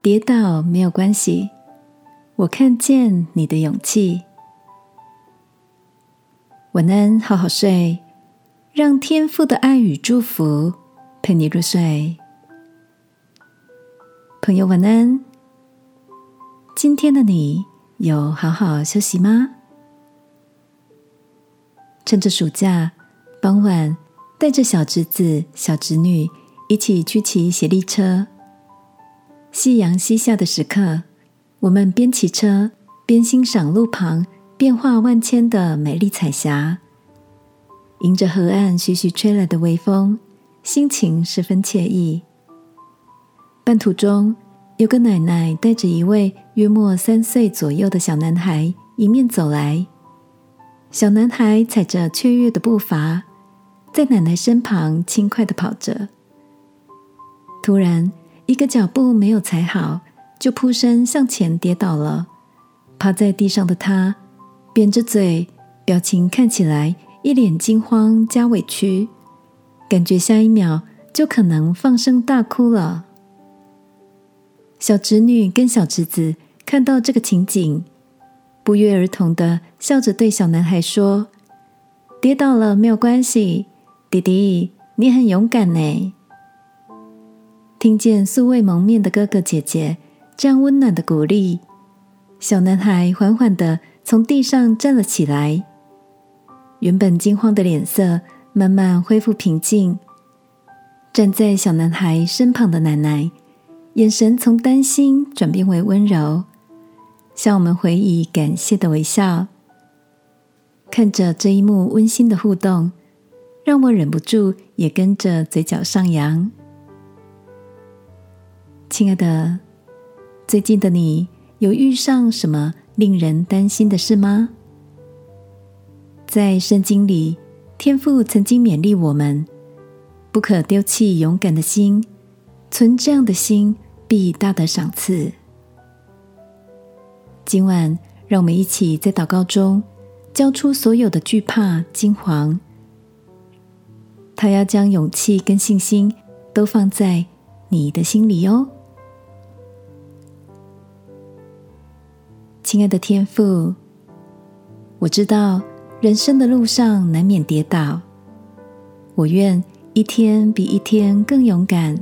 跌倒没有关系，我看见你的勇气。晚安，好好睡，让天父的爱与祝福陪你入睡。朋友，晚安。今天的你有好好休息吗？趁着暑假傍晚，带着小侄子、小侄女一起去骑斜力车。夕阳西下的时刻，我们边骑车边欣赏路旁变化万千的美丽彩霞，迎着河岸徐徐吹来的微风，心情十分惬意。半途中，有个奶奶带着一位约莫三岁左右的小男孩迎面走来。小男孩踩着雀跃的步伐，在奶奶身旁轻快的跑着。突然，一个脚步没有踩好，就扑身向前跌倒了。趴在地上的他，扁着嘴，表情看起来一脸惊慌加委屈，感觉下一秒就可能放声大哭了。小侄女跟小侄子看到这个情景，不约而同的笑着对小男孩说：“跌倒了没有关系，弟弟，你很勇敢呢。”听见素未谋面的哥哥姐姐这样温暖的鼓励，小男孩缓缓的从地上站了起来，原本惊慌的脸色慢慢恢复平静。站在小男孩身旁的奶奶。眼神从担心转变为温柔，向我们回以感谢的微笑。看着这一幕温馨的互动，让我忍不住也跟着嘴角上扬。亲爱的，最近的你有遇上什么令人担心的事吗？在圣经里，天父曾经勉励我们，不可丢弃勇敢的心，存这样的心。必大得赏赐。今晚，让我们一起在祷告中交出所有的惧怕、惊惶。他要将勇气跟信心都放在你的心里哦。亲爱的天父，我知道人生的路上难免跌倒，我愿一天比一天更勇敢，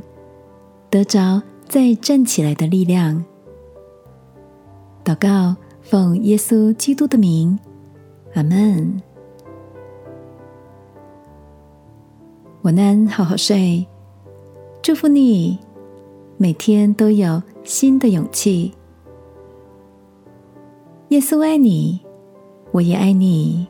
得着。再站起来的力量。祷告，奉耶稣基督的名，阿门。晚安，好好睡。祝福你，每天都有新的勇气。耶稣爱你，我也爱你。